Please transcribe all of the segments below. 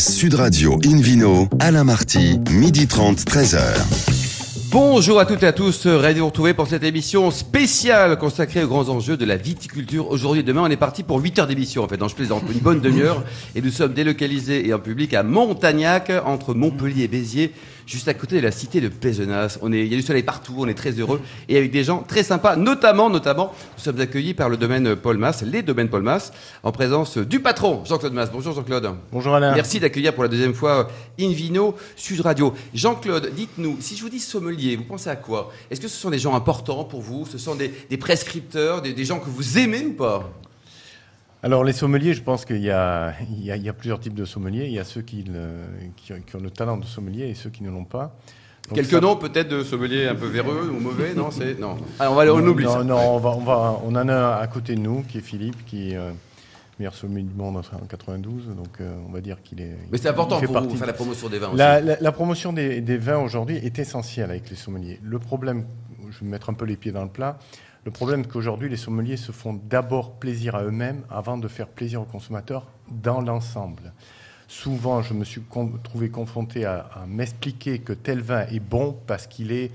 Sud Radio Invino, Alain Marty, midi 30, 13h. Bonjour à toutes et à tous, ravi de vous retrouver pour cette émission spéciale consacrée aux grands enjeux de la viticulture. Aujourd'hui et demain, on est parti pour 8 heures d'émission en fait, donc je plaisante, une bonne demi-heure. Et nous sommes délocalisés et en public à Montagnac, entre Montpellier et Béziers juste à côté de la cité de Pézenas. On est, il y a du soleil partout, on est très heureux et avec des gens très sympas, notamment, notamment, nous sommes accueillis par le domaine Paul Mass, les domaines Paul Mass, en présence du patron Jean-Claude Mass. Bonjour Jean-Claude. Bonjour Alain. Merci d'accueillir pour la deuxième fois Invino Sud Radio. Jean-Claude, dites-nous, si je vous dis sommelier, vous pensez à quoi? Est-ce que ce sont des gens importants pour vous? Ce sont des, prescripteurs, des gens que vous aimez ou pas? Alors les sommeliers, je pense qu'il y, y, y, a plusieurs types de sommeliers. Il y a ceux qui, qui, qui ont le talent de sommelier et ceux qui ne l'ont pas. Quelques noms peut-être de sommeliers un peu véreux ou mauvais Non, c'est non. on va on oublie non, ça. Non, on va, on va, on en a un à côté de nous qui est Philippe, qui est euh, meilleur sommelier du monde en 92. Donc euh, on va dire qu'il est. Mais c'est important pour vous faire la promotion des vins. Aussi. La, la, promotion des, des vins aujourd'hui est essentielle avec les sommeliers. Le problème, je vais mettre un peu les pieds dans le plat. Le problème, c'est qu'aujourd'hui, les sommeliers se font d'abord plaisir à eux-mêmes avant de faire plaisir aux consommateurs dans l'ensemble. Souvent, je me suis trouvé confronté à, à m'expliquer que tel vin est bon parce qu'il est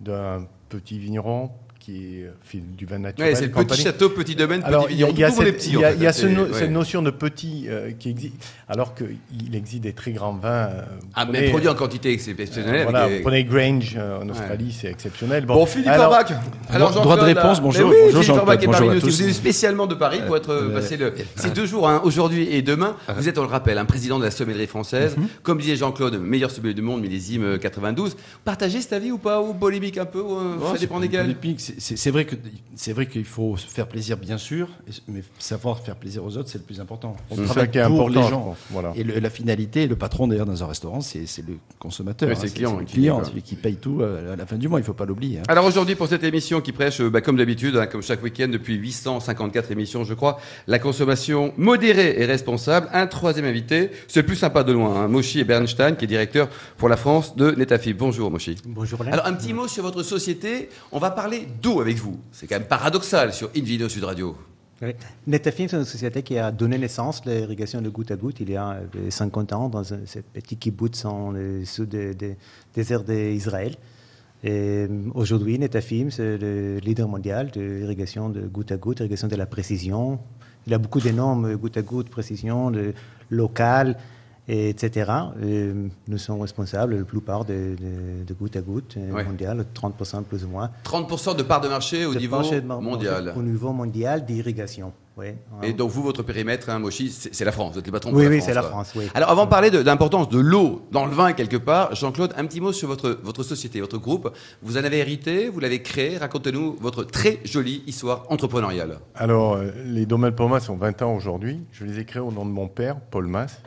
d'un petit vigneron, qui fait du vin naturel. Ouais, c'est le petit château, petit domaine, alors, petit vigneron. Il y a, cette, petits, y a, en fait. il y a ce no, ouais. cette notion de petit euh, qui existe, alors qu'il existe des très grands vins. Euh, ah, mais produit en quantité exceptionnelle. Euh, voilà, des... vous prenez Grange euh, en Australie, ouais. c'est exceptionnel. Bon, bon Philippe Orbach. Alors, droit de réponse, bonjour. Oui, bonjour Philippe Orbach est bonjour parmi à nous. tous. Vous êtes spécialement de Paris pour être passé le, ces deux jours, hein, aujourd'hui et demain. Vous êtes, on le rappelle, un président de la sommellerie française. Comme disait Jean-Claude, meilleur sommelier du monde, millésime 92. Partagez cet avis ou pas Ou polémique un peu ou, Ça dépend desquels C'est vrai que c'est vrai qu'il faut se faire plaisir, bien sûr, mais savoir faire plaisir aux autres, c'est le plus important. On travaille pour important, les gens. Voilà. Et le, la finalité, le patron d'ailleurs dans un restaurant, c'est le consommateur. Oui, c'est le client, le client, celui qui paye tout à la fin du mois. Il ne faut pas l'oublier. Hein. Alors aujourd'hui, pour cette émission qui prêche, bah, comme d'habitude, hein, comme chaque week-end depuis 854 émissions, je crois, la consommation modérée et responsable. Un troisième invité, c'est le plus sympa de loin, hein, Moshi Bernstein, qui est directeur pour la France de Netafib. Bonjour Moshi. Bonjour. Alain. Alors un petit mot sur votre société. On va parler d'eau avec vous. C'est quand même paradoxal sur Invino Sud Radio. Oui. Netafim, c'est une société qui a donné naissance à l'irrigation de goutte à goutte il y a 50 ans dans ce petit kibbutz en le sud des de, déserts d'Israël. Et aujourd'hui, Netafim, c'est le leader mondial de l'irrigation de goutte à goutte, irrigation de la précision. Il a beaucoup de normes, goutte à goutte, précision, local, et etc. Et nous sommes responsables de la plupart de, de, de goutte à goutte Ouais. mondial, 30% plus ou moins. 30% de part de marché au De niveau marché de- mondial. Au niveau mondial d'irrigation. Oui. Et donc vous, votre périmètre, hein, Moshi, c'est la France. Vous êtes le patron pour Oui, la oui, France. c'est la. France, oui. Alors avant de parler de, de l'importance de l'eau dans le vin quelque part, Jean-Claude, un petit mot sur votre, votre société, votre groupe. Vous en avez hérité, vous l'avez créé. Racontez-nous votre très jolie histoire entrepreneuriale. Alors, euh, les domaines Paul Mass ont 20 ans aujourd'hui. Je les ai créés au nom de mon père, Paul Mass,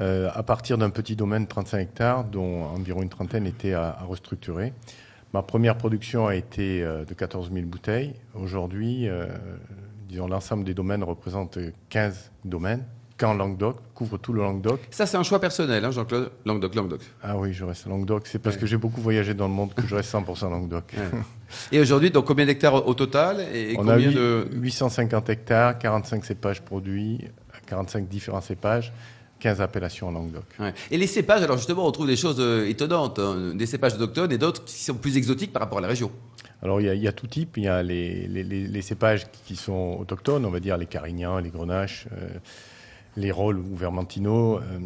euh, à partir d'un petit domaine de 35 hectares, dont environ une trentaine étaient à, à restructurer. Ma première production a été euh, de 14 000 bouteilles. Aujourd'hui, euh, disons, l'ensemble des domaines représente 15 domaines. Qu'en Languedoc, couvre tout le Languedoc. Ça, c'est un choix personnel, hein, Jean-Claude. Languedoc, Languedoc. Ah oui, je reste Languedoc. C'est parce que j'ai beaucoup voyagé dans le monde que je reste 100% Languedoc. Ouais. Et aujourd'hui, donc combien d'hectares au total et, On a combien huit- de 850 hectares, 45 cépages produits, 45 différents cépages, 15 appellations en Languedoc. Ouais. Et les cépages, alors justement, on trouve des choses euh, étonnantes, hein, des cépages autochtones et d'autres qui sont plus exotiques par rapport à la région. Alors il y, a, il y a tout type, il y a les, les- les- les cépages qui sont autochtones, on va dire les carignans, les grenaches, euh, les rôles ou vermentino, euh,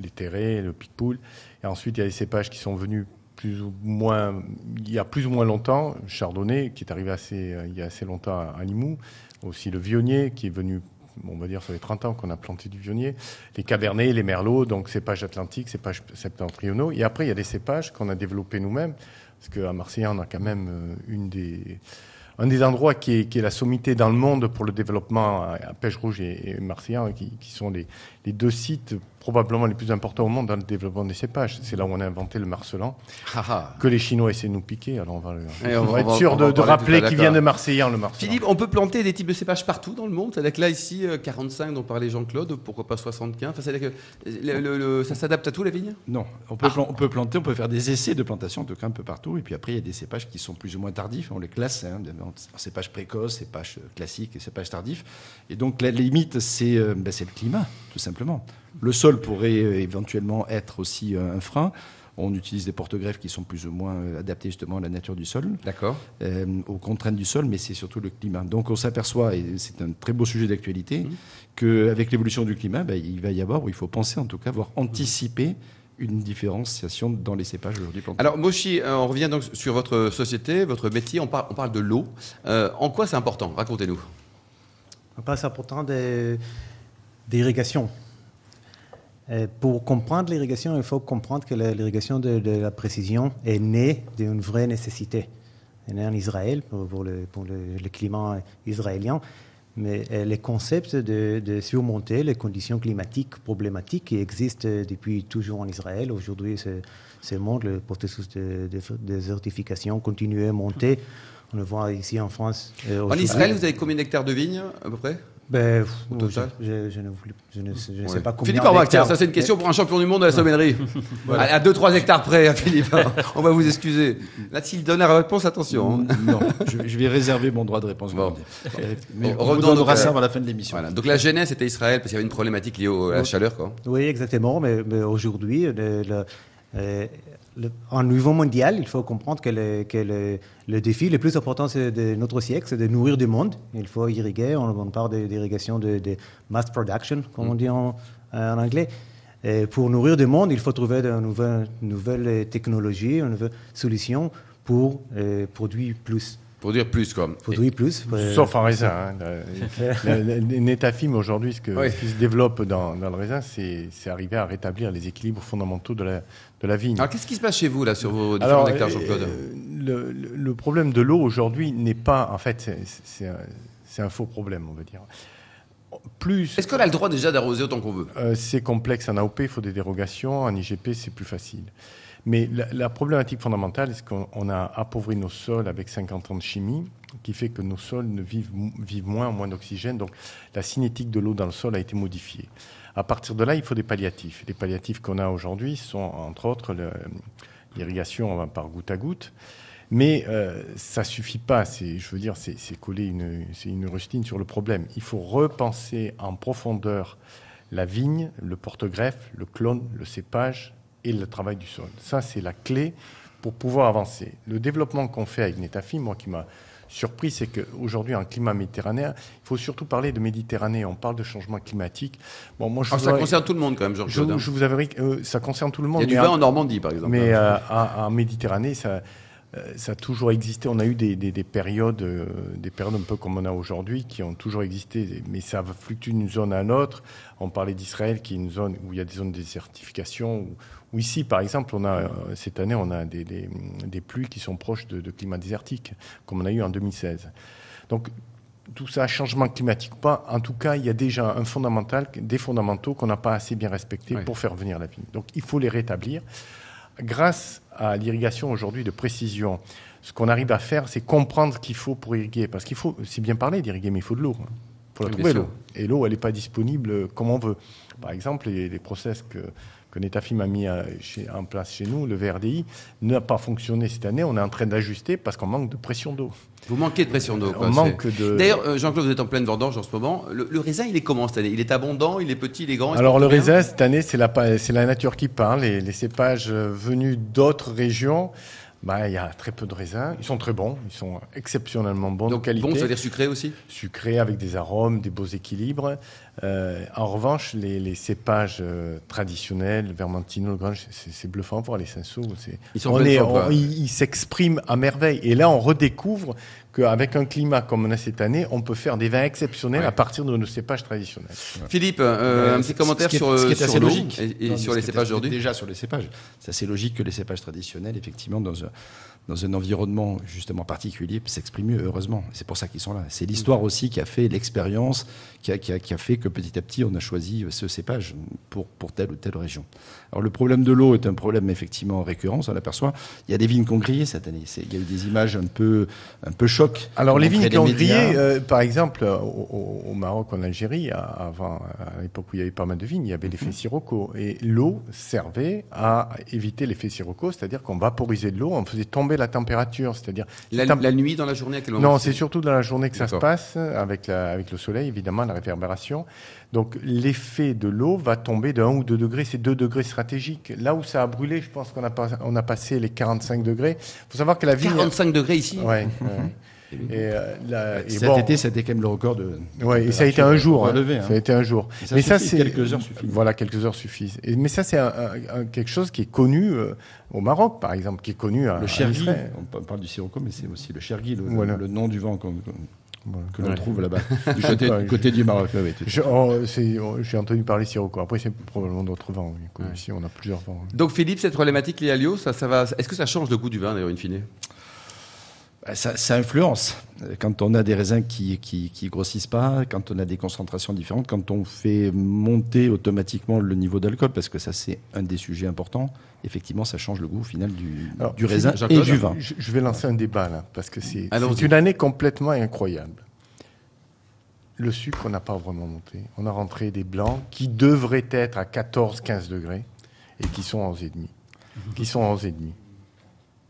les terrés, le picpoul. Et ensuite il y a les cépages qui sont venus plus ou moins, il y a plus ou moins longtemps, chardonnay qui est arrivé assez, il y a assez longtemps à, à Limoux, aussi le vionnier qui est venu on va dire sur les 30 ans qu'on a planté du vionnier, les cabernets, les merlots, donc cépages atlantiques, cépages septentrionaux. Et après, il y a des cépages qu'on a développés nous-mêmes, parce qu'à Marseille, on a quand même euh, une des, un des endroits qui est, la sommité dans le monde pour le développement à, Pêche Rouge et, Marseillan, qui, qui sont les, les deux sites probablement les plus importants au monde dans le développement des cépages. C'est là où on a inventé le marcelan, Ah, ah. que les Chinois essaient de nous piquer. Alors on va, le- on on va va- être sûr de, rappeler qu'il vient de Marseillan, le marcelan. Philippe, on peut planter des types de cépages partout dans le monde C'est-à-dire que là, ici, euh, 45 dont parlait Jean-Claude, pourquoi pas 75 Enfin, C'est-à-dire que le- le- le- ça s'adapte à tout, la vigne? Non, on peut, plan- on peut planter, on peut faire des essais de plantation, en tout cas un peu partout. Et puis après, il y a des cépages qui sont plus ou moins tardifs, on les classe. hein. en cépage précoce, cépage classique et cépage tardif. Et donc la limite, c'est euh, ben, c'est le climat, tout simplement. Le sol pourrait euh, éventuellement être aussi euh, un frein. On utilise des porte-greffes qui sont plus ou moins euh, adaptés justement à la nature du sol, D'accord. euh, aux contraintes du sol, mais c'est surtout le climat. Donc on s'aperçoit, et c'est un très beau sujet d'actualité, Mhm. qu'avec l'évolution du climat, ben, il va y avoir, ou il faut penser en tout cas, voir anticiper une différenciation dans les cépages aujourd'hui. Alors, Moshi, on revient donc sur votre société, votre métier. On parle, on parle de l'eau. Euh, en quoi c'est important? Racontez-nous. On passe important de- d'irrigation. Euh, Pour comprendre l'irrigation, il faut comprendre que l'irrigation de, de la précision est née d'une vraie nécessité. Elle est née en Israël pour, pour le, pour le- le climat israélien, mais euh, les concepts de, de surmonter les conditions climatiques problématiques qui existent depuis toujours en Israël. Aujourd'hui, c'est monde, le processus de, de désertification continue à monter. On le voit ici en France. euh, En. Israël, vous avez combien d'hectares de vignes, à peu près? Ben, Au je, total je, je ne, voulais- je ne sais- je ne sais Ouais. pas combien. Philippe Arbac, tiens, d'hectares. ça c'est une question pour un champion du monde de la sommellerie. À 2-3 hectares près, hein, Philippe. hein. On va vous excuser. Là, s'il donne la réponse, attention. hein. Non, je, je vais réserver mon droit de réponse. Bon. Mais on revenons vous donnera donc à- ça à la fin de l'émission. Voilà. Donc la genèse était Israël parce qu'il y avait une problématique liée au- à la chaleur. Quoi. Oui, exactement. Mais, mais aujourd'hui, le- en niveau mondial, il faut comprendre que, le, que le, le défi le plus important de notre siècle, c'est de nourrir le monde. Il faut irriguer. On, on parle d'irrigation de, de mass production, comme on dit en, en anglais. Et pour nourrir le monde, il faut trouver de nouvelles, nouvelles technologies, de nouvelles solutions pour euh, produire plus. Pour dire plus, quoi. Produire plus. euh, Sauf en raisin. hein. Netafim aujourd'hui, ce, que- Oui. ce qui se développe dans, dans le raisin, c'est arriver à rétablir les équilibres fondamentaux de la, de la vigne. Alors qu'est-ce qui se passe chez vous, là, sur vos différents hectares, euh, Jean-Claude le, problème de l'eau aujourd'hui n'est pas, en fait, c'est- c'est un, faux problème, on va dire. Plus Est-ce qu'on a le droit déjà d'arroser autant qu'on veut? Euh, c'est complexe en AOP, il faut des dérogations. En IGP, c'est plus facile. Mais la, la problématique fondamentale, c'est qu'on on a appauvri nos sols avec 50 ans de chimie, qui fait que nos sols ne vivent, vivent moins, moins d'oxygène. Donc la cinétique de l'eau dans le sol a été modifiée. À partir de là, il faut des palliatifs. Les palliatifs qu'on a aujourd'hui sont, entre autres, l'irrigation par goutte à goutte. Mais euh, ça suffit pas. C'est, je veux dire, c'est, coller une, une rustine sur le problème. Il faut repenser en profondeur la vigne, le porte-greffe, le clone, le cépage et le travail du sol. Ça, c'est la clé pour pouvoir avancer. Le développement qu'on fait avec Netafim, moi qui m'a surpris, c'est qu'aujourd'hui, en climat méditerranéen, il faut surtout parler de Méditerranée. On parle de changement climatique. Bon, moi, je vous Ça concerne tout le monde, quand même, je, hein. je vous que euh, ça concerne tout le Il monde. y a du vin en- en Normandie, par exemple. mais hein. euh, en, en Méditerranée, ça, ça a toujours existé. On a eu des, des- des périodes, euh, des périodes un peu comme on a aujourd'hui, qui ont toujours existé. Mais ça va fluctuer d'une zone à une autre. On parlait d'Israël, qui est une zone où il y a des zones de désertification. Où, où ici, par exemple, on a, euh, cette année, on a des, pluies qui sont proches de, de climat désertique, comme on a eu en 2016. Donc, tout ça, changement climatique ou pas, en tout cas, il y a déjà un fondamental, des fondamentaux qu'on n'a pas assez bien respectés pour faire venir la vigne. Donc, il faut les rétablir. Grâce à l'irrigation aujourd'hui de précision, ce qu'on arrive à faire, c'est comprendre ce qu'il faut pour irriguer. Parce qu'il faut, c'est bien parler d'irriguer, mais il faut de l'eau. Il faut la trouver, l'eau. Et l'eau, elle n'est pas disponible comme on veut. Par exemple, les, les process que, que Netafim a mis chez- en place chez nous, le VRDI, n'a pas fonctionné cette année. On est en train d'ajuster parce qu'on manque de pression d'eau. Vous manquez de pression d'eau. On manque de... D'ailleurs, euh, Jean-Claude, vous êtes en pleine vendange en ce moment. Le, le raisin, il est comment cette année? Il est abondant, il est petit, il est grand Alors le raisin, cette année, c'est la, nature qui parle. Les, les cépages euh, venus d'autres régions, bah, il y a très peu de raisins. Ils sont très bons, ils sont exceptionnellement bons Donc de qualité. bon, ça veut dire sucré aussi? Sucrés avec des arômes, des beaux équilibres. Euh, en revanche, les, les cépages euh, traditionnels, le Vermentino, le Grange, c'est c'est bluffant voir les c'est- Ils sont on est- on- s'expriment à merveille. Et là, on redécouvre qu'avec un climat comme on a cette année, on peut faire des vins exceptionnels Ouais. à partir de nos cépages traditionnels. Philippe, euh, un petit commentaire ce qui est- sur, ce qui est sur assez l'eau logique. et, et Non, sur ce les cépages aujourd'hui. Déjà sur les cépages. C'est assez logique que les cépages traditionnels, effectivement, dans un, dans un environnement justement particulier, s'expriment mieux, heureusement. C'est pour ça qu'ils sont là. C'est l'histoire aussi qui a fait l'expérience, qui a, qui, a, qui a fait que petit à petit, on a choisi ce cépage pour, pour telle ou telle région. Alors le problème de l'eau est un problème effectivement récurrent, on l'aperçoit. Il y a des vignes qui ont grillé cette année. Il y a eu des images un peu, un peu choc. Alors les vignes qui ont grillé, euh, par exemple, au, au, Maroc, en Algérie, avant, à l'époque où il y avait pas mal de vignes, il y avait l'effet sirocco. Et l'eau servait à éviter l'effet sirocco, c'est-à-dire qu'on vaporisait de l'eau, on faisait tomber la température. C'est-à-dire la, la, nuit dans la journée à quel moment Non, c'est surtout dans la journée que ça se passe, avec, la, avec le soleil, évidemment, la réverbération. Donc l'effet de l'eau va tomber de 1 ou 2 degrés, c'est 2 degrés stratégiques. Là où ça a brûlé, je pense qu'on a, on a passé les 45 degrés. Il faut savoir que la vigne... 45 degrés ici Ouais. Et, euh, la, et Cet bon, été, c'était quand même le record de. Ouais, et ça a été un jour. Hein. Lever, hein. Ça a été un jour. Ça mais ça, c'est quelques heures suffisent. Voilà, quelques heures suffisent. Et, mais ça, c'est un, un, quelque chose qui est connu euh, au Maroc, par exemple, qui est connu à. Le chergui. On parle du sirocco, mais c'est aussi le chergui, le, voilà. le, nom du vent que l'on ouais. trouve là-bas, du côté, du, côté du Maroc. Oh, oh, j'ai entendu parler Sirocco. Après, c'est probablement d'autres vents. Oui. Ici, on a plusieurs vents. Donc, Philippe, cette problématique liée à l'eau, ça, ça va... est-ce que ça change le goût du vin, d'ailleurs, in fine? Ça, ça, influence. Quand on a des raisins qui, qui, qui, grossissent pas, quand on a des concentrations différentes, quand on fait monter automatiquement le niveau d'alcool, parce que ça c'est un des sujets importants, effectivement ça change le goût final du, Alors, du raisin et du vin. Je, je, vais lancer un débat là, parce que c'est une année complètement incroyable. Le sucre n'a pas vraiment monté. On a rentré des blancs qui devraient être à 14-15 degrés et qui sont à 11,5. Qui sont à 11,5.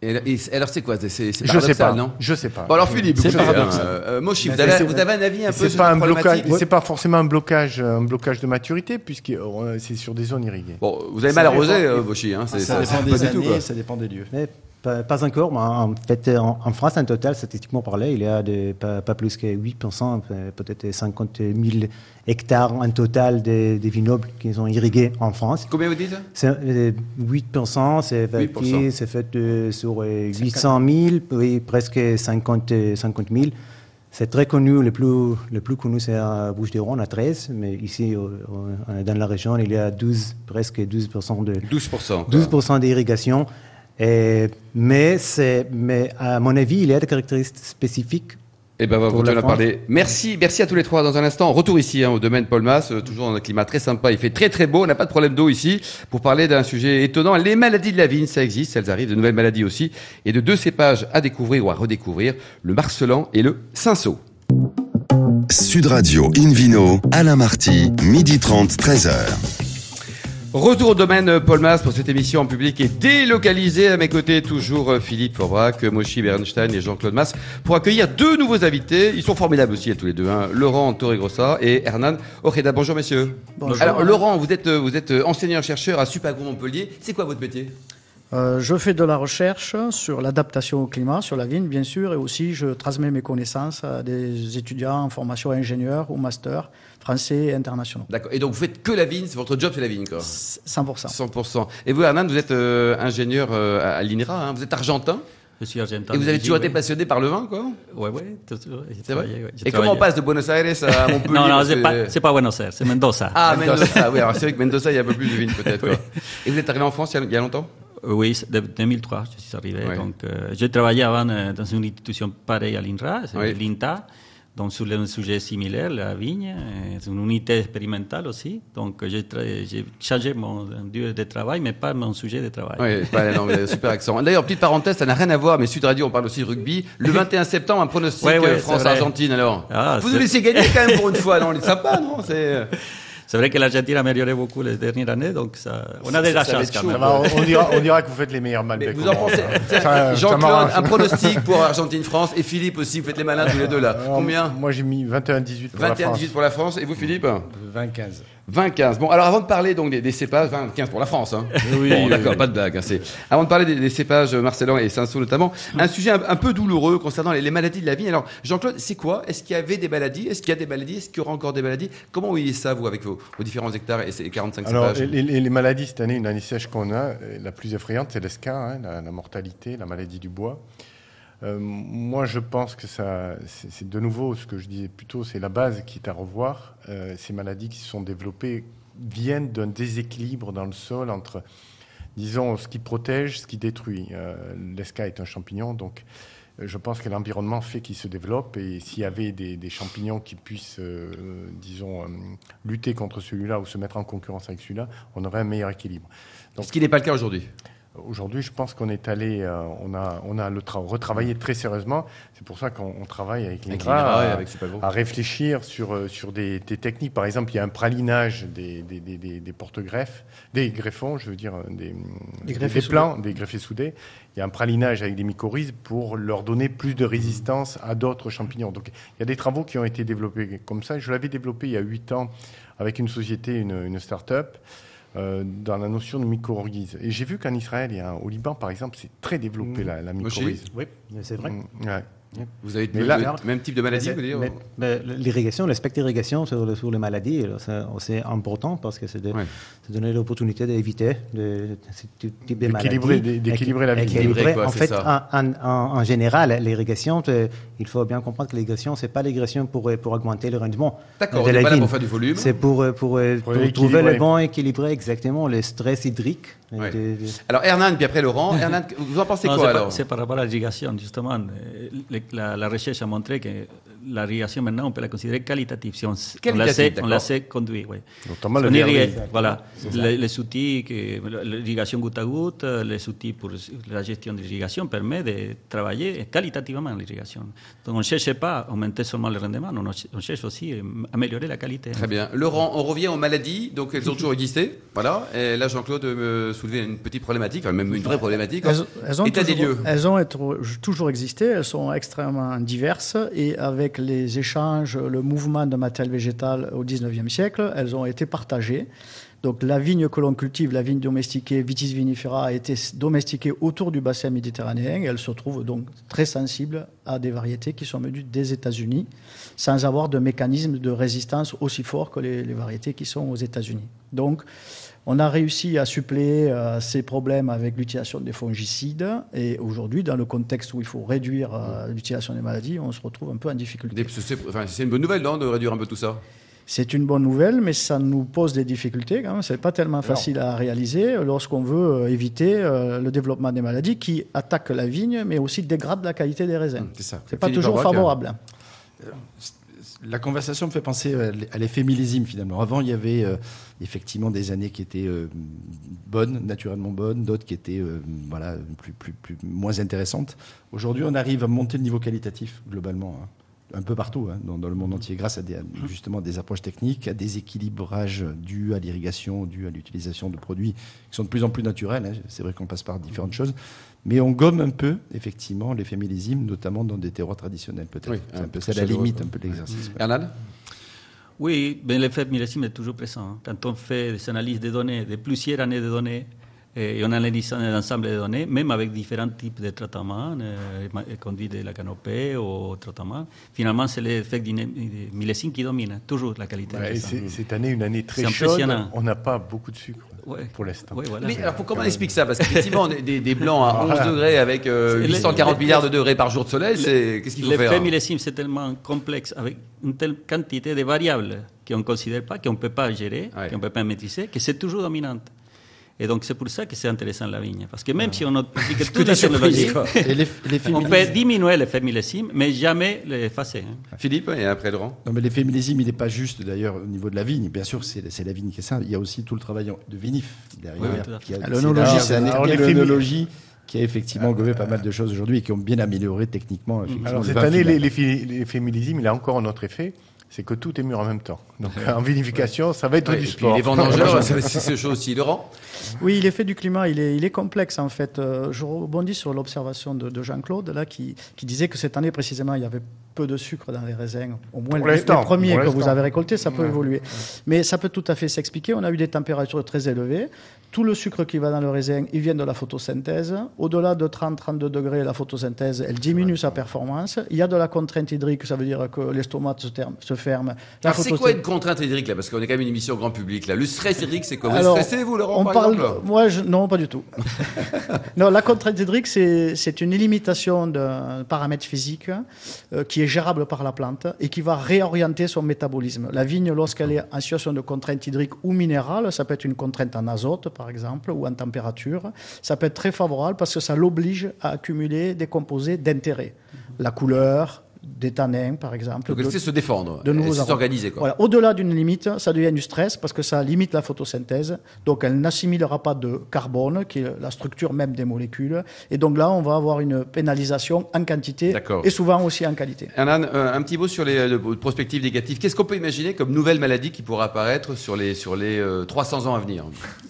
Et, alors c'est quoi? C'est Je sais pas. non? Je sais pas. Bon alors Philippe, c'est paradoxal. Euh, euh, Moshi, vous, avez, vous avez un avis un peu sur pas un blocage. C'est pas forcément un blocage, un blocage de maturité puisque euh, c'est sur des zones irriguées. Bon, vous avez mal arrosé, euh, Moshi. Hein, ça, ça, dépend des années, tout, ça dépend des lieux. Mais pas, encore, mais en fait, en, France, en total, statistiquement parlé, il y a de, pas, pas, plus que 8%, peut-être 50 000 hectares en total des de vignobles qui sont irrigués en France. Combien vous dites? 8%, c'est fait, c'est fait sur 800 000, oui, presque 50, 50 000. C'est très connu, le plus, le plus connu c'est à Bouches-du-Rhône, à 13, mais ici, dans la région, il y a 12, presque 12% de 12%, 12 d'irrigation. Et, mais, mais à mon avis, il y a des caractéristiques spécifiques eh ben, on va continuer à parler. Merci, merci à tous les trois. Dans un instant, retour ici hein, au domaine Paul Mass, euh, toujours dans un climat très sympa. Il fait très très beau. On n'a pas de problème d'eau ici pour parler d'un sujet étonnant. Les maladies de la vigne, ça existe, elles arrivent. De nouvelles maladies aussi, et de deux cépages à découvrir ou à redécouvrir le Marcelan et le Cinsault. Sud Radio Invino, Alain Marty, midi 30, 13h. Retour au domaine euh, Paul Mas pour cette émission en public et délocalisée. À mes côtés, toujours euh, Philippe Forbrac, Moshi Bernstein et Jean-Claude Mas pour accueillir deux nouveaux invités. Ils sont formidables aussi à tous les deux. Hein. Laurent Torregrossa et Hernan Ojeda. Bonjour messieurs. Bonjour. Alors Laurent, vous êtes, euh, vous êtes enseignant-chercheur à Supagro Montpellier. C'est quoi votre métier? Euh, je fais de la recherche sur l'adaptation au climat, sur la vigne bien sûr, et aussi je transmets mes connaissances à des étudiants en formation ingénieur ou master français et internationaux. D'accord. Et donc vous faites que la vigne, c'est votre job, c'est la vigne quoi 100%. 100%. Et vous, Hernan, vous êtes euh, ingénieur euh, à l'INRA, hein. vous êtes argentin je suis argentin. Et vous avez toujours été passionné par le vin, quoi Oui, oui. C'est vrai ouais, Et comment on passe de Buenos Aires à Montpellier Non, non, c'est pas, pas Buenos Aires, c'est Mendoza. Ah, Mendoza, oui. Alors c'est vrai que Mendoza, il y a un peu plus de vignes, peut-être. oui. Et vous êtes arrivé en France il y a longtemps oui, de 2003, je suis arrivé. Oui. Donc, euh, j'ai travaillé avant euh, dans une institution pareille à l'INRA, oui. l'INTA, donc sur un sujet similaire, la vigne, c'est une unité expérimentale aussi. Donc, j'ai, changé mon lieu de travail, mais pas mon sujet de travail. Oui, pas, non, super accent. D'ailleurs, petite parenthèse, ça n'a rien à voir, mais Sud Radio, on parle aussi de rugby. Le 21 septembre, un pronostic oui, oui, euh, France-Argentine, alors. Ah, Vous nous laissez gagner quand même pour une fois, non C'est sympa, non c'est... C'est vrai que l'Argentine a amélioré beaucoup les dernières années, donc ça, on a de la chance quand même. on, dira, on dira que vous faites les meilleurs Malbec. Vous en pensez Jean-Claude, un pronostic pour Argentine-France et Philippe aussi, vous faites les malins tous les deux là. Combien Moi j'ai mis 21-18 pour 21, la France. 21-18 pour la France. Et vous Philippe 20-15. 20-15. Bon, alors avant de parler donc des, des cépages, 20-15 pour la France. Hein. Oui, bon, d'accord, pas de blague. Hein, avant de parler des, des cépages Marcellan et Cinsault notamment, un sujet un, un, peu douloureux concernant les, les, maladies de la vigne. Alors, Jean-Claude, c'est quoi? Est-ce qu'il y avait des maladies? Est-ce qu'il y a des maladies? Est-ce qu'il y aura encore des maladies? Comment vous voyez ça, vous, avec vos, vos différents hectares et ces 45 alors, cépages? les, les, maladies, cette année, une année sèche qu'on a, la plus effrayante, c'est l'ESCA, hein, la, la, mortalité, la maladie du bois. Euh, moi, je pense que ça, c'est de nouveau ce que je disais plus tôt, c'est la base qui est à revoir. Euh, ces maladies qui se sont développées viennent d'un déséquilibre dans le sol entre, disons, ce qui protège, ce qui détruit. Euh, L'esca est un champignon, donc je pense que l'environnement fait qu'il se développe et s'il y avait des, champignons qui puissent, disons, lutter contre celui-là ou se mettre en concurrence avec celui-là, on aurait un meilleur équilibre. Ce qui n'est pas le cas aujourd'hui. Aujourd'hui, je pense qu'on est allé, euh, on a, on a le retravaillé très sérieusement. C'est pour ça qu'on travaille avec les à, à, réfléchir sur, euh, sur des, techniques. Par exemple, il y a un pralinage des, des, des, des porte-greffes, des greffons, je veux dire, des, des, plans, des greffés soudés. Il y a un pralinage avec des mycorhizes pour leur donner plus de résistance à d'autres champignons. Donc, il y a des travaux qui ont été développés comme ça. Je l'avais développé il y a huit ans avec une société, une, une start-up. Euh, dans la notion de mycorhize. Et j'ai vu qu'en Israël, et au Liban, par exemple, c'est très développé mm. la, la mycorhize. Oui, c'est vrai. Mm, ouais. Vous avez le même type de maladie, vous dire L'irrigation, l'aspect d'irrigation sur, sur, les maladies, c'est important parce que c'est de, donner l'opportunité d'éviter ce type de maladies. D'équilibrer la vie. en fait, en, général, l'irrigation, il faut bien comprendre que l'irrigation, ce n'est pas l'irrigation pour, pour augmenter le rendement. N'est pas là pour faire du volume. C'est pour, pour, trouver le bon équilibre, exactement, le stress hydrique. Alors, Hernan, puis après Laurent. Hernan, vous en pensez quoi alors C'est par rapport à l'irrigation, justement la, recherche a montré que la régulation maintenant, on peut la considérer qualitative si on, on la, sait, on la sait conduire. Oui. Notamment le Voilà, les, les, outils, l'irrigation goutte à goutte, les outils pour la gestion de l'irrigation permettent de travailler qualitativement l'irrigation. Donc on ne cherche pas à augmenter seulement le rendement, on, cherche aussi à améliorer la qualité. Très bien. Laurent, on revient aux maladies, donc elles ont toujours existé. Voilà. Et là, Jean-Claude me soulevait une petite problématique, même une vraie problématique. Elles, ont, État des lieux. Elles ont toujours existé, elles sont extrêmement diverses et avec les échanges, le mouvement de matériel végétal au 19e siècle, elles ont été partagées. Donc la vigne que l'on cultive, la vigne domestiquée, Vitis vinifera, a été domestiquée autour du bassin méditerranéen et elle se trouve donc très sensible à des variétés qui sont venues des États-Unis sans avoir de mécanisme de résistance aussi fort que les, les variétés qui sont aux États-Unis. Donc on a réussi à suppléer euh, ces problèmes avec l'utilisation des fongicides. Et aujourd'hui, dans le contexte où il faut réduire euh, l'utilisation des maladies, on se retrouve un peu en difficulté. C'est une bonne nouvelle, non, de réduire un peu tout ça? C'est une bonne nouvelle, mais ça nous pose des difficultés. Ce n'est pas tellement facile à réaliser lorsqu'on veut euh, éviter le développement des maladies qui attaquent la vigne, mais aussi dégradent la qualité des raisins. Ce n'est pas toujours favorable la conversation me fait penser à l'effet millésime finalement. Avant, il y avait euh, effectivement des années qui étaient euh, bonnes, naturellement bonnes, d'autres qui étaient euh, voilà, plus, plus, plus, moins intéressantes. Aujourd'hui, on arrive à monter le niveau qualitatif globalement. Hein un peu partout hein, dans, le monde entier, grâce à des, justement des approches techniques, à des équilibrages dus à l'irrigation, dus à l'utilisation de produits qui sont de plus en plus naturels. Hein. C'est vrai qu'on passe par différentes choses, mais on gomme un peu, effectivement, l'effet millésime, notamment dans des terroirs traditionnels, peut-être. c'est un peu ça la limite, un peu de l'exercice. Bernard? Oui, ben, l'effet millésime est toujours présent. Hein. Quand on fait des analyses de données, de plusieurs années de données, et on analyse un ensemble de données, même avec différents types de traitements, euh, conduite de la canopée ou traitement. Finalement, c'est l'effet millésime qui domine toujours la qualité. Ouais, cette année, une année très chaude, on n'a pas beaucoup de sucre. pour l'instant. Mais alors, comment on explique ça Parce qu'effectivement, des, des, blancs à 11 degrés avec 840 euh, milliards de degrés par jour de soleil, c'est qu'est-ce qu'il faut faire L'effet millésime, c'est tellement complexe, avec une telle quantité de variables qu'on ne considère pas, qu'on ne peut pas gérer, qu'on ne peut pas maîtriser, que c'est toujours dominante. Et donc c'est pour ça que c'est intéressant la vigne. Parce que même si on applique tout sur le on peut diminuer l'effet millésime, mais jamais l'effacer. Hein. Philippe, et après Laurent? Non, mais l'effet millésime, il n'est pas juste d'ailleurs au niveau de la vigne. Bien sûr, c'est la vigne qui est ça. Il y a aussi tout le travail de vinif derrière. L'onologie, c'est l'onologie qui a effectivement gommé pas mal de choses aujourd'hui et qui ont bien amélioré techniquement. Alors cette année, l'effet millésime, il a encore un autre effet c'est que tout est mûr en même temps. Donc en vinification, ça va être du sport. les vendangeurs, c'est ce chose aussi. Laurent Oui, l'effet du climat, il est, il est complexe en fait. Euh, je rebondis sur l'observation de, Jean-Claude, là, qui, qui, disait que cette année précisément, il y avait peu de sucre dans les raisins. Au moins les, premiers que vous avez récoltés, ça peut évoluer. Mais ça peut tout à fait s'expliquer. On a eu des températures très élevées. Tout le sucre qui va dans le raisin, il vient de la photosynthèse. Au-delà de 30-32 degrés, la photosynthèse, elle diminue sa performance. Il y a de la contrainte hydrique, ça veut dire que l'estomac se, se alors c'est quoi une contrainte hydrique là? Parce qu'on est quand même une émission grand public là. Le stress hydrique, c'est quoi? Vous stressez vous, Laurent on parle, Moi, je, non, pas du tout. non, la contrainte hydrique, c'est une limitation d'un paramètre physique euh, qui est gérable par la plante et qui va réorienter son métabolisme. La vigne, lorsqu'elle est en situation de contrainte hydrique ou minérale, ça peut être une contrainte en azote, par par exemple, ou en température, ça peut être très favorable parce que ça l'oblige à accumuler des composés d'intérêt. La couleur, des tanins, par exemple. Donc, c'est se défendre, de nouveaux s'organiser. Voilà. Au-delà d'une limite, ça devient du stress parce que ça limite la photosynthèse. Donc, elle n'assimilera pas de carbone, qui est la structure même des molécules. Et donc là, on va avoir une pénalisation en quantité et souvent aussi en qualité. Euh, un petit mot sur les, prospectives négatives. Qu'est-ce qu'on peut imaginer comme nouvelle maladie qui pourra apparaître sur les, sur les 300 euh, ans à venir?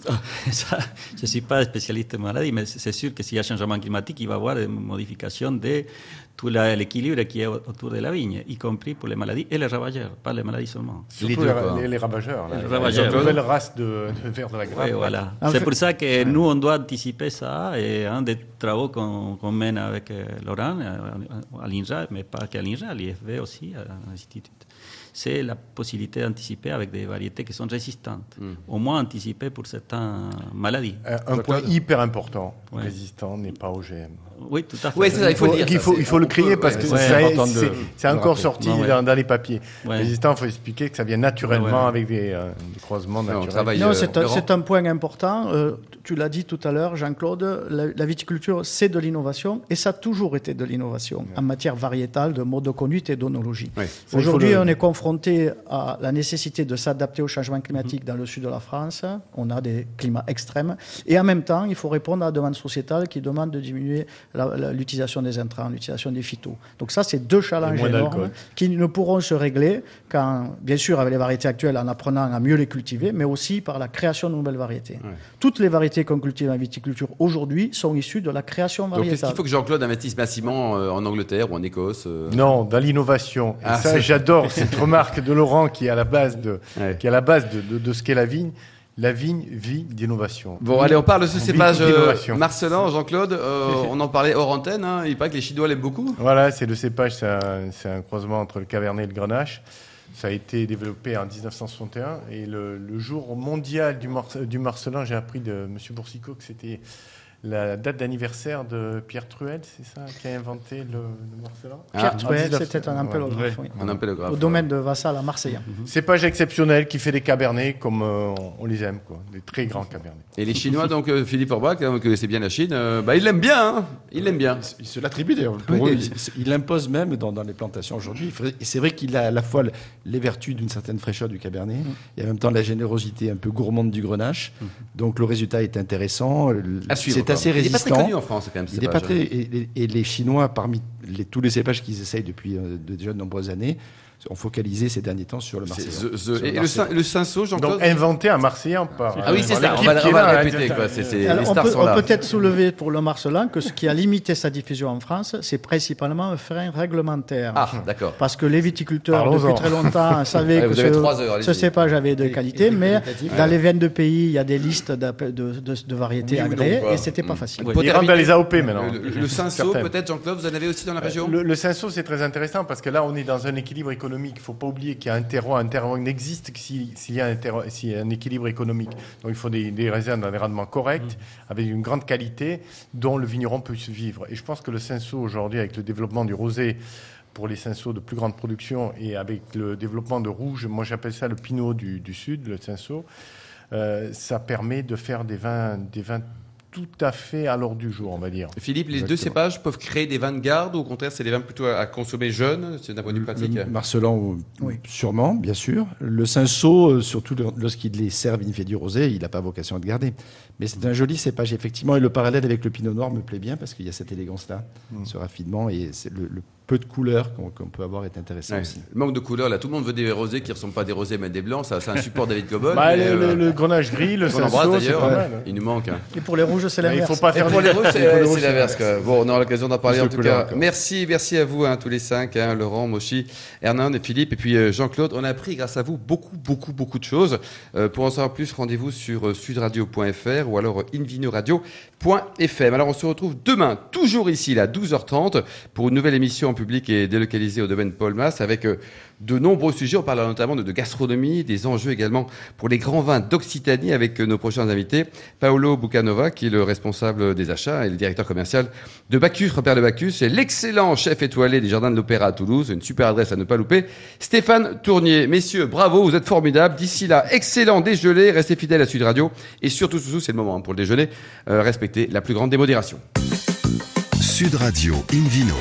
Ça, Je ne suis pas spécialiste de maladie, mais c'est sûr que s'il y a changement climatique, il va y avoir une modification des tout l'équilibre qui est autour de la vigne, y compris pour les maladies et les ravageurs, pas les maladies seulement. les, les, ravageurs, les ravageurs. La nouvelle race de, de vers de la grappe. Oui, voilà. C'est pour ça que nous, on doit anticiper ça. Et un des travaux qu'on mène avec euh, Laurent euh, à l'INRA, mais pas qu'à l'INRA, à l'IFV aussi, à l'Institut c'est la possibilité d'anticiper avec des variétés qui sont résistantes, hmm. au moins anticiper pour certaines maladies. Un, point hyper important, résistant n'est pas OGM. Oui, tout à fait. Oui, ça, il faut le dire. Il faut, il faut le crier parce que c'est encore sorti dans, les papiers. Résistant, il faut expliquer que ça vient naturellement avec des, euh, croisements naturels. Non, euh, c'est un, point important. Euh, tu l'as dit tout à l'heure, Jean-Claude, la, viticulture, c'est de l'innovation et ça a toujours été de l'innovation en matière variétale, de mode de conduite et d'onologie. Aujourd'hui, on est confronté confronté à la nécessité de s'adapter au changement climatique dans le sud de la France. On a des climats extrêmes. Et en même temps, il faut répondre à la demande sociétale qui demande de diminuer l'utilisation des intrants, l'utilisation des phytos. Donc ça, c'est deux challenges énormes qui ne pourront se régler qu'en, bien sûr, avec les variétés actuelles, en apprenant à mieux les cultiver, mais aussi par la création de nouvelles variétés. Toutes les variétés qu'on cultive en viticulture aujourd'hui sont issues de la création variétale. Donc est-ce qu'il faut que Jean-Claude investisse massivement euh, en Angleterre ou en Écosse euh Non, dans l'innovation. Ah, ça, j'adore cette remarque marque de Laurent qui est à la base de, qui est à la base de, de, ce qu'est la vigne. La vigne vit d'innovation. Bon, allez, on parle de ce cépage euh, Marcelin, Jean-Claude. Euh, on en parlait hors antenne. Hein, il paraît que les Chinois l'aiment beaucoup. Voilà, c'est le cépage, c'est un, un, croisement entre le Cabernet et le Grenache. Ça a été développé en 1961 et le, le jour mondial du, du Marcelin, j'ai appris de M. Boursicot que c'était la date d'anniversaire de Pierre Truel, c'est ça, qui a inventé le, le ah, Pierre Truel, c'était un ampélographe, oui. un Au domaine de Vassal à Marseille. Mhm. C'est Cépage exceptionnel qui fait des cabernets comme euh, on les aime, quoi, des très grands cabernets. Et les Chinois, donc euh, Philippe Orbach, hein, vous connaissez bien la Chine, euh, bah, ils l'aiment bien, hein ils l'aiment bien. Il, se l'attribue d'ailleurs. il l'impose même dans, les plantations aujourd'hui. C'est vrai qu'il a à la fois les vertus d'une certaine fraîcheur du cabernet et en même temps la générosité un peu gourmande du grenache. Mhm. Donc le résultat est intéressant. C'est assez résistant. Il n'est pas très connu en France, quand même. Il pas très, et, les Chinois, parmi les, tous les cépages qu'ils essayent depuis euh, déjà de nombreuses années, ont focalisé ces derniers temps sur le Marseillais. et le, le cinceau, Jean-Claude Donc inventé un Marseillais par. Ah oui, c'est ça, on va, on va le répéter. Quoi. on peut, on peut être soulever pour le Marcelin que ce qui a limité sa diffusion en France, c'est principalement un frein réglementaire. Ah, d'accord. Parce que les viticulteurs, depuis très longtemps, savaient que ce, ce, cépage avait de qualité, mais dans les veines de pays, il y a des listes de, de, de variétés agréées et c'était pas facile. Il rentre dans les AOP maintenant. Le cinceau, peut-être, Jean-Claude, vous en avez aussi dans la région Le cinceau, c'est très intéressant parce que là, on est dans un équilibre économique il ne faut pas oublier qu'il y a un terroir. Un terroir n'existe que s'il y, a un équilibre économique. Donc il faut des, des raisins dans des rendements corrects, avec une grande qualité, dont le vigneron peut se vivre. Et je pense que le cinceau, aujourd'hui, avec le développement du rosé, pour les cinceaux de plus grande production et avec le développement de rouge, moi j'appelle ça le pinot du, sud, le cinceau, euh, ça permet de faire des vins, des vins tout à fait à l'ordre du jour, on va dire. Philippe, les deux cépages peuvent créer des vins de garde ou au contraire, c'est des vins plutôt à, consommer jeunes, d'un point de vue pratique? Marcelan, oui. sûrement, bien sûr. Le cinceau, euh, surtout lorsqu'il est sert fait du rosé, il n'a pas vocation à être gardé. Mais c'est un joli cépage, effectivement. Et le parallèle avec le pinot noir me plaît bien parce qu'il y a cette élégance-là, mm. ce raffinement. Et c'est le, le peu de couleurs qu'on peut avoir est intéressant aussi. Le manque de couleurs, là, tout le monde veut des rosés qui ne ressemblent pas des rosés mais des blancs. Ça, c'est un support David Cobol. Bah, euh, le, grenage gris, le embrasse d'ailleurs. Il nous manque. Hein. Et pour les rouges, c'est l'inverse. Il faut pas faire. pour les rouges, c'est l'inverse. Bon, on aura l'occasion d'en parler en tout cas. Merci, merci à vous hein, tous les cinq, hein, Laurent, Moshi, Hernan et Philippe, et puis euh, Jean-Claude. On a appris grâce à vous beaucoup, beaucoup, beaucoup de choses. Euh, pour en savoir plus, rendez-vous sur sudradio.fr ou alors invinoradio.fm. Alors on se retrouve demain, toujours ici, à 12h30, pour une nouvelle émission public est délocalisée au domaine Paul Mass avec euh, de nombreux sujets. On parle notamment de, gastronomie, des enjeux également pour les grands vins d'Occitanie avec euh, nos prochains invités. Paolo Bucanova, qui est le responsable des achats et le directeur commercial de Bacchus, repère de Bacchus, et l'excellent chef étoilé des Jardins de l'Opéra à Toulouse, une super adresse à ne pas louper, Stéphane Tournier. Messieurs, bravo, vous êtes formidables. D'ici là, excellent déjeuner, restez fidèles à Sud Radio et surtout, c'est le moment pour le déjeuner, euh, respectez la plus grande démodération. Sud Radio Invino.